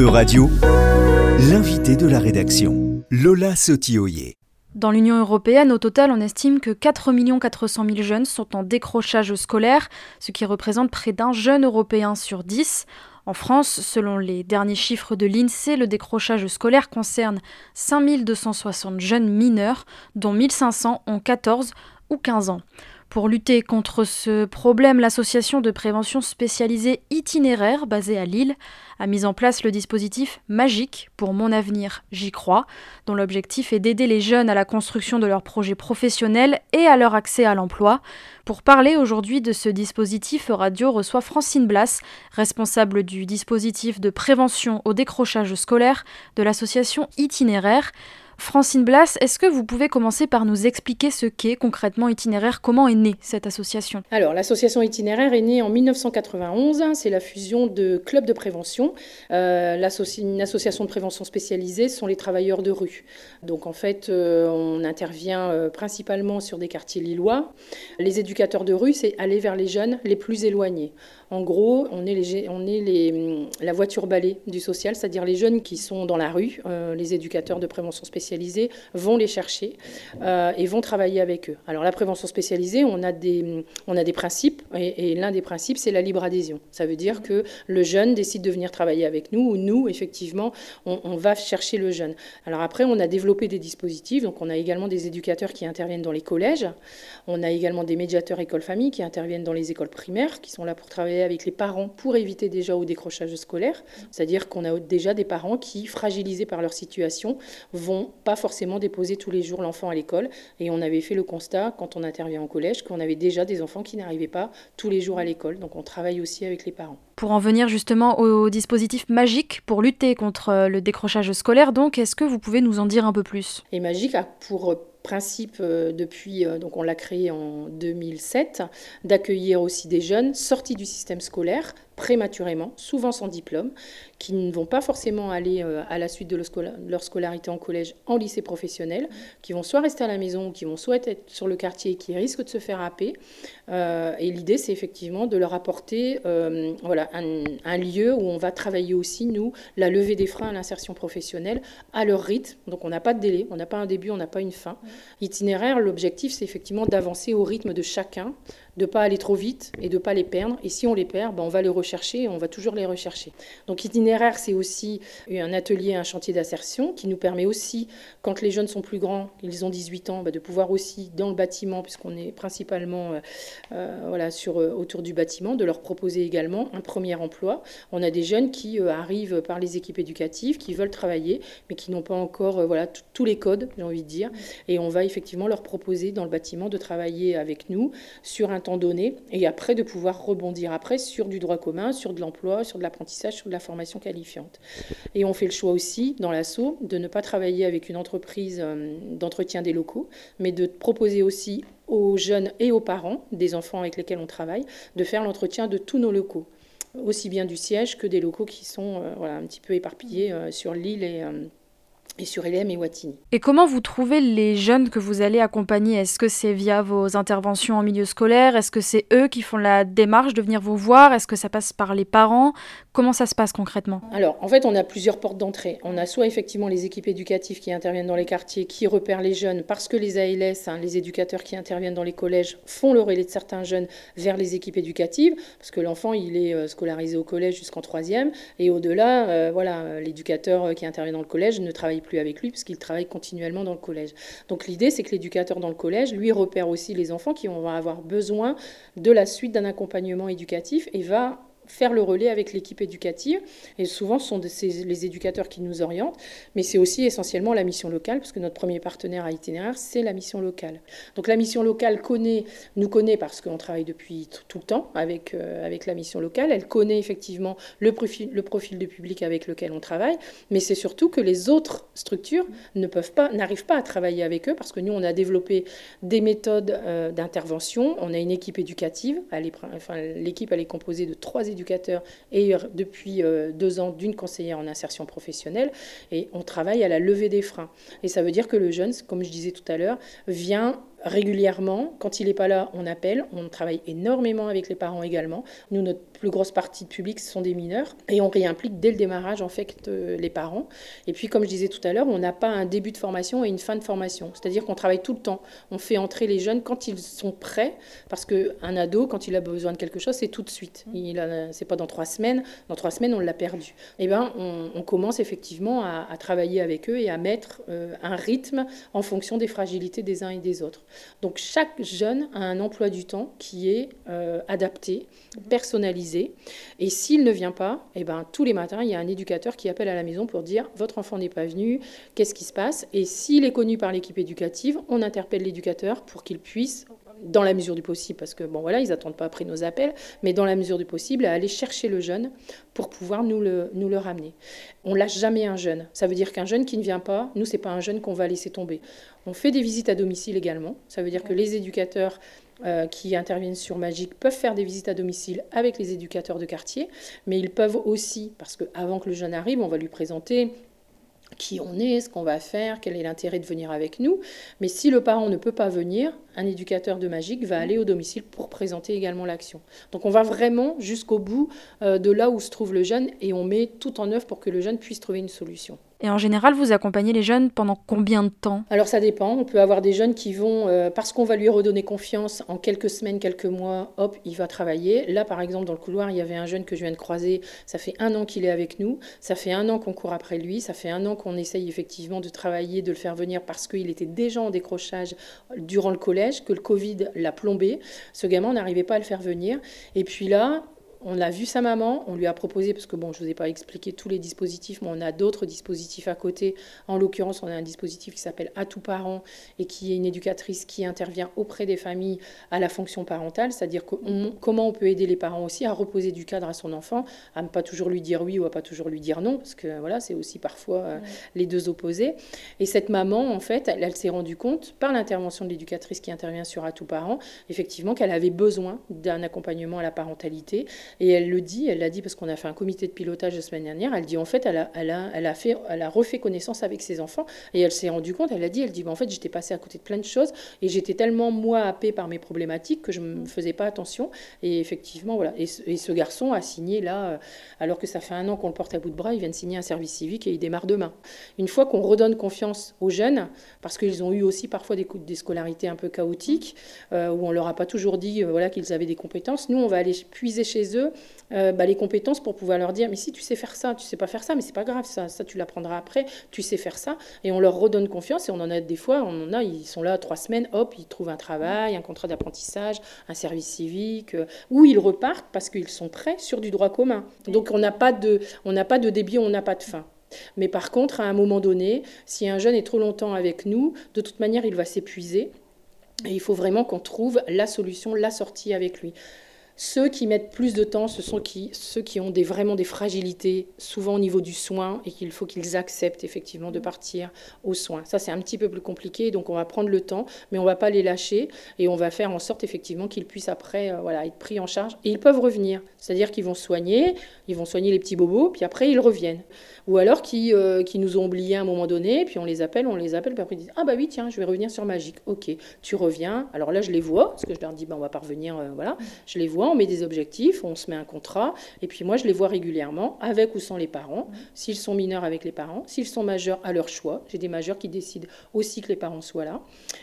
E-Radio, l'invité de la rédaction, Lola Sotioyer. Dans l'Union européenne, au total, on estime que 4 400 000 jeunes sont en décrochage scolaire, ce qui représente près d'un jeune européen sur 10. En France, selon les derniers chiffres de l'INSEE, le décrochage scolaire concerne 5 260 jeunes mineurs, dont 1500 ont 14 ou 15 ans. Pour lutter contre ce problème, l'association de prévention spécialisée itinéraire basée à Lille a mis en place le dispositif Magique pour mon avenir, j'y crois, dont l'objectif est d'aider les jeunes à la construction de leurs projets professionnels et à leur accès à l'emploi. Pour parler aujourd'hui de ce dispositif, Radio reçoit Francine Blas, responsable du dispositif de prévention au décrochage scolaire de l'association Itinéraire. Francine Blas, est-ce que vous pouvez commencer par nous expliquer ce qu'est concrètement Itinéraire? Comment est née cette association? Alors, l'association Itinéraire est née en 1991. C'est la fusion de clubs de prévention. Euh, une association de prévention spécialisée sont les travailleurs de rue. Donc, en fait, euh, on intervient euh, principalement sur des quartiers lillois. Les éducateurs de rue, c'est aller vers les jeunes les plus éloignés. En gros, on est, on les, la voiture balai du social, c'est-à-dire les jeunes qui sont dans la rue, les éducateurs de prévention spécialisée vont les chercher euh, et vont travailler avec eux. Alors la prévention spécialisée, on a des, on a des principes et, l'un des principes, c'est la libre adhésion. Ça veut dire que le jeune décide de venir travailler avec nous ou nous, effectivement, on, va chercher le jeune. Alors après, on a développé des dispositifs, donc on a également des éducateurs qui interviennent dans les collèges, on a également des médiateurs école-famille qui interviennent dans les écoles primaires, qui sont là pour travailler avec les parents pour éviter déjà au décrochage scolaire. C'est-à-dire qu'on a déjà des parents qui, fragilisés par leur situation, vont pas forcément déposer tous les jours l'enfant à l'école. Et on avait fait le constat, quand on intervient en collège, qu'on avait déjà des enfants qui n'arrivaient pas tous les jours à l'école. Donc on travaille aussi avec les parents. Pour en venir justement au dispositif magique pour lutter contre le décrochage scolaire, donc est-ce que vous pouvez nous en dire un peu plus? Et Magique a pour principe euh, depuis, euh, donc on l'a créé en 2007, d'accueillir aussi des jeunes sortis du système scolaire prématurément, souvent sans diplôme, qui ne vont pas forcément aller euh, à la suite de leur scolarité en collège en lycée professionnel, qui vont soit rester à la maison ou qui vont soit être sur le quartier et qui risquent de se faire happer. et l'idée, c'est effectivement de leur apporter voilà, un, un, lieu où on va travailler aussi, nous, la levée des freins à l'insertion professionnelle à leur rythme. Donc on n'a pas de délai, on n'a pas un début, on n'a pas une fin. Itinéraire, l'objectif, c'est effectivement d'avancer au rythme de chacun, de ne pas aller trop vite et de ne pas les perdre. Et si on les perd, ben on va les rechercher et on va toujours les rechercher. Donc itinéraire, c'est aussi un atelier, un chantier d'insertion qui nous permet aussi, quand les jeunes sont plus grands, ils ont 18 ans, ben de pouvoir aussi, dans le bâtiment, puisqu'on est principalement euh, euh, voilà, sur, euh, autour du bâtiment, de leur proposer également un premier emploi. On a des jeunes qui arrivent par les équipes éducatives, qui veulent travailler, mais qui n'ont pas encore voilà, tous les codes, j'ai envie de dire. Et on va effectivement leur proposer dans le bâtiment de travailler avec nous sur un temps donné et après de pouvoir rebondir après sur du droit commun, sur de l'emploi, sur de l'apprentissage, sur de la formation qualifiante. Et on fait le choix aussi dans l'assaut de ne pas travailler avec une entreprise euh, d'entretien des locaux, mais de proposer aussi aux jeunes et aux parents des enfants avec lesquels on travaille de faire l'entretien de tous nos locaux aussi bien du siège que des locaux qui sont euh, voilà, un petit peu éparpillés euh, sur l'île et, et sur LM et Watini. Et comment vous trouvez les jeunes que vous allez accompagner? Est-ce que c'est via vos interventions en milieu scolaire? Est-ce que c'est eux qui font la démarche de venir vous voir? Est-ce que ça passe par les parents? Comment ça se passe concrètement? Alors, en fait, on a plusieurs portes d'entrée. On a soit effectivement les équipes éducatives qui interviennent dans les quartiers, qui repèrent les jeunes, parce que les ALS, hein, les éducateurs qui interviennent dans les collèges, font le relais de certains jeunes vers les équipes éducatives, parce que l'enfant, il est euh, scolarisé au collège jusqu'en troisième, et au-delà, euh, voilà, l'éducateur qui intervient dans le collège ne travaille plus avec lui puisqu'il travaille continuellement dans le collège. Donc l'idée, c'est que l'éducateur dans le collège, lui, repère aussi les enfants qui vont avoir besoin de la suite d'un accompagnement éducatif et va faire le relais avec l'équipe éducative. Et souvent, ce sont les éducateurs qui nous orientent, mais c'est aussi essentiellement la mission locale, parce que notre premier partenaire à itinéraire, c'est la mission locale. Donc la mission locale connaît, nous connaît parce qu'on travaille depuis tout le temps avec, euh, avec la mission locale. Elle connaît effectivement le profil, le profil de public avec lequel on travaille, mais c'est surtout que les autres structures ne peuvent pas, n'arrivent pas à travailler avec eux, parce que nous, on a développé des méthodes euh, d'intervention. On a une équipe éducative. l'équipe, elle est composée de trois éducateurs et depuis euh, deux ans d'une conseillère en insertion professionnelle. Et on travaille à la levée des freins. Et ça veut dire que le jeune, comme je disais tout à l'heure, vient régulièrement. Quand il n'est pas là, on appelle. On travaille énormément avec les parents également. Nous, notre plus grosse partie de public, ce sont des mineurs. Et on réimplique dès le démarrage, en fait, euh, les parents. Et puis, comme je disais tout à l'heure, on n'a pas un début de formation et une fin de formation. C'est-à-dire qu'on travaille tout le temps. On fait entrer les jeunes quand ils sont prêts. Parce qu'un ado, quand il a besoin de quelque chose, c'est tout de suite. Il c'est pas dans trois semaines. Dans trois semaines, on l'a perdu. Eh bien, on, commence effectivement à, travailler avec eux et à mettre euh, un rythme en fonction des fragilités des uns et des autres. Donc chaque jeune a un emploi du temps qui est euh, adapté, personnalisé. Et s'il ne vient pas, eh ben, tous les matins, il y a un éducateur qui appelle à la maison pour dire votre enfant n'est pas venu, qu'est-ce qui se passe? Et s'il est connu par l'équipe éducative, on interpelle l'éducateur pour qu'il puisse dans la mesure du possible, parce que bon voilà, ils n'attendent pas après nos appels, mais dans la mesure du possible, à aller chercher le jeune pour pouvoir nous le, ramener. On lâche jamais un jeune. Ça veut dire qu'un jeune qui ne vient pas, nous, c'est pas un jeune qu'on va laisser tomber. On fait des visites à domicile également. Ça veut dire que les éducateurs euh, qui interviennent sur Magique peuvent faire des visites à domicile avec les éducateurs de quartier, mais ils peuvent aussi, parce qu'avant que le jeune arrive, on va lui présenter qui on est, ce qu'on va faire, quel est l'intérêt de venir avec nous. Mais si le parent ne peut pas venir, un éducateur de magique va aller au domicile pour présenter également l'action. Donc on va vraiment jusqu'au bout euh, de là où se trouve le jeune et on met tout en œuvre pour que le jeune puisse trouver une solution. Et en général, vous accompagnez les jeunes pendant combien de temps? Alors ça dépend. On peut avoir des jeunes qui vont, euh, parce qu'on va lui redonner confiance, en quelques semaines, quelques mois, hop, il va travailler. Là, par exemple, dans le couloir, il y avait un jeune que je viens de croiser. Ça fait un an qu'il est avec nous. Ça fait un an qu'on court après lui. Ça fait un an qu'on essaye effectivement de travailler, de le faire venir parce qu'il était déjà en décrochage durant le collège, que le Covid l'a plombé. Ce gamin, n'arrivait pas à le faire venir. Et puis là, on a vu sa maman, on lui a proposé, parce que bon, je ne vous ai pas expliqué tous les dispositifs, mais on a d'autres dispositifs à côté. En l'occurrence, on a un dispositif qui s'appelle À tout parent et qui est une éducatrice qui intervient auprès des familles à la fonction parentale, c'est-à-dire comment on peut aider les parents aussi à reposer du cadre à son enfant, à ne pas toujours lui dire oui ou à pas toujours lui dire non, parce que voilà, c'est aussi parfois euh, les deux opposés. Et cette maman, en fait, elle, elle s'est rendue compte, par l'intervention de l'éducatrice qui intervient sur À tout parent, effectivement, qu'elle avait besoin d'un accompagnement à la parentalité et elle le dit, elle l'a dit parce qu'on a fait un comité de pilotage la semaine dernière. Elle dit en fait, elle a, elle a, elle a, fait, elle a refait connaissance avec ses enfants et elle s'est rendue compte, elle a dit, elle dit, bah, en fait, j'étais passée à côté de plein de choses et j'étais tellement, moi, happée par mes problématiques que je ne me faisais pas attention. Et effectivement, voilà. Et ce, garçon a signé là, euh, alors que ça fait un an qu'on le porte à bout de bras, il vient de signer un service civique et il démarre demain. Une fois qu'on redonne confiance aux jeunes, parce qu'ils ont eu aussi parfois des, des scolarités un peu chaotiques, euh, où on leur a pas toujours dit euh, voilà, qu'ils avaient des compétences, nous, on va aller puiser chez eux euh, bah, les compétences pour pouvoir leur dire mais si tu sais faire ça, tu sais pas faire ça, mais c'est pas grave, ça, ça tu l'apprendras après, tu sais faire ça. Et on leur redonne confiance et on en a des fois, on en a, ils sont là trois semaines, hop, ils trouvent un travail, un contrat d'apprentissage, un service civique, euh, ou ils repartent parce qu'ils sont prêts sur du droit commun. Donc on n'a pas de, on n'a pas de débit, on n'a pas de fin. Mais par contre, à un moment donné, si un jeune est trop longtemps avec nous, de toute manière, il va s'épuiser. Et il faut vraiment qu'on trouve la solution, la sortie avec lui. Ceux qui mettent plus de temps, ce sont ceux qui ont vraiment des fragilités, souvent au niveau du soin, et qu'il faut qu'ils acceptent effectivement de partir aux soins. Ça, c'est un petit peu plus compliqué, donc on va prendre le temps, mais on ne va pas les lâcher, et on va faire en sorte effectivement qu'ils puissent après euh, voilà, être pris en charge. Et ils peuvent revenir, c'est-à-dire qu'ils vont soigner, ils vont soigner les petits bobos, puis après ils reviennent. Ou alors euh, qui nous ont oubliés à un moment donné, puis on les appelle, on les appelle, puis après ils disent Ah bah oui, tiens, je vais revenir sur Magique. Ok, tu reviens. Alors là, je les vois, parce que je leur dis bah, On va pas revenir, euh, voilà. Je les vois on met des objectifs, on se met un contrat, et puis moi je les vois régulièrement, avec ou sans les parents, s'ils sont mineurs avec les parents, s'ils sont majeurs à leur choix. J'ai des majeurs qui décident aussi que les parents soient là.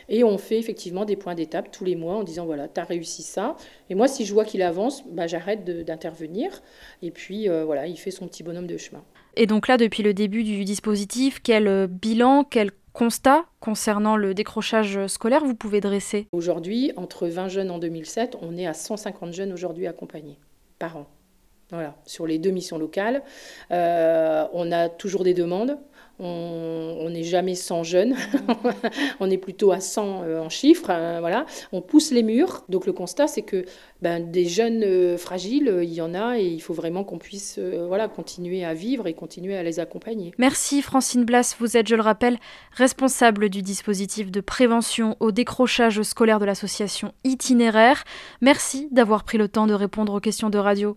Et on fait effectivement des points d'étape tous les mois en disant voilà, tu as réussi ça. Et moi, si je vois qu'il avance, bah, j'arrête d'intervenir. Et puis euh, voilà, il fait son petit bonhomme de chemin. Et donc là, depuis le début du dispositif, quel euh, bilan, quel constat concernant le décrochage scolaire vous pouvez dresser Aujourd'hui, entre 20 jeunes en 2007, on est à 150 jeunes aujourd'hui accompagnés par an. Voilà, sur les deux missions locales. Euh, on a toujours des demandes. On n'est jamais 100 jeunes, on est plutôt à 100 euh, en chiffres. Hein, voilà. On pousse les murs. Donc le constat, c'est que ben, des jeunes euh, fragiles, il y en a et il faut vraiment qu'on puisse voilà, continuer à vivre et continuer à les accompagner. Merci Francine Blas. Vous êtes, je le rappelle, responsable du dispositif de prévention au décrochage scolaire de l'association Itinéraire. Merci d'avoir pris le temps de répondre aux questions de radio.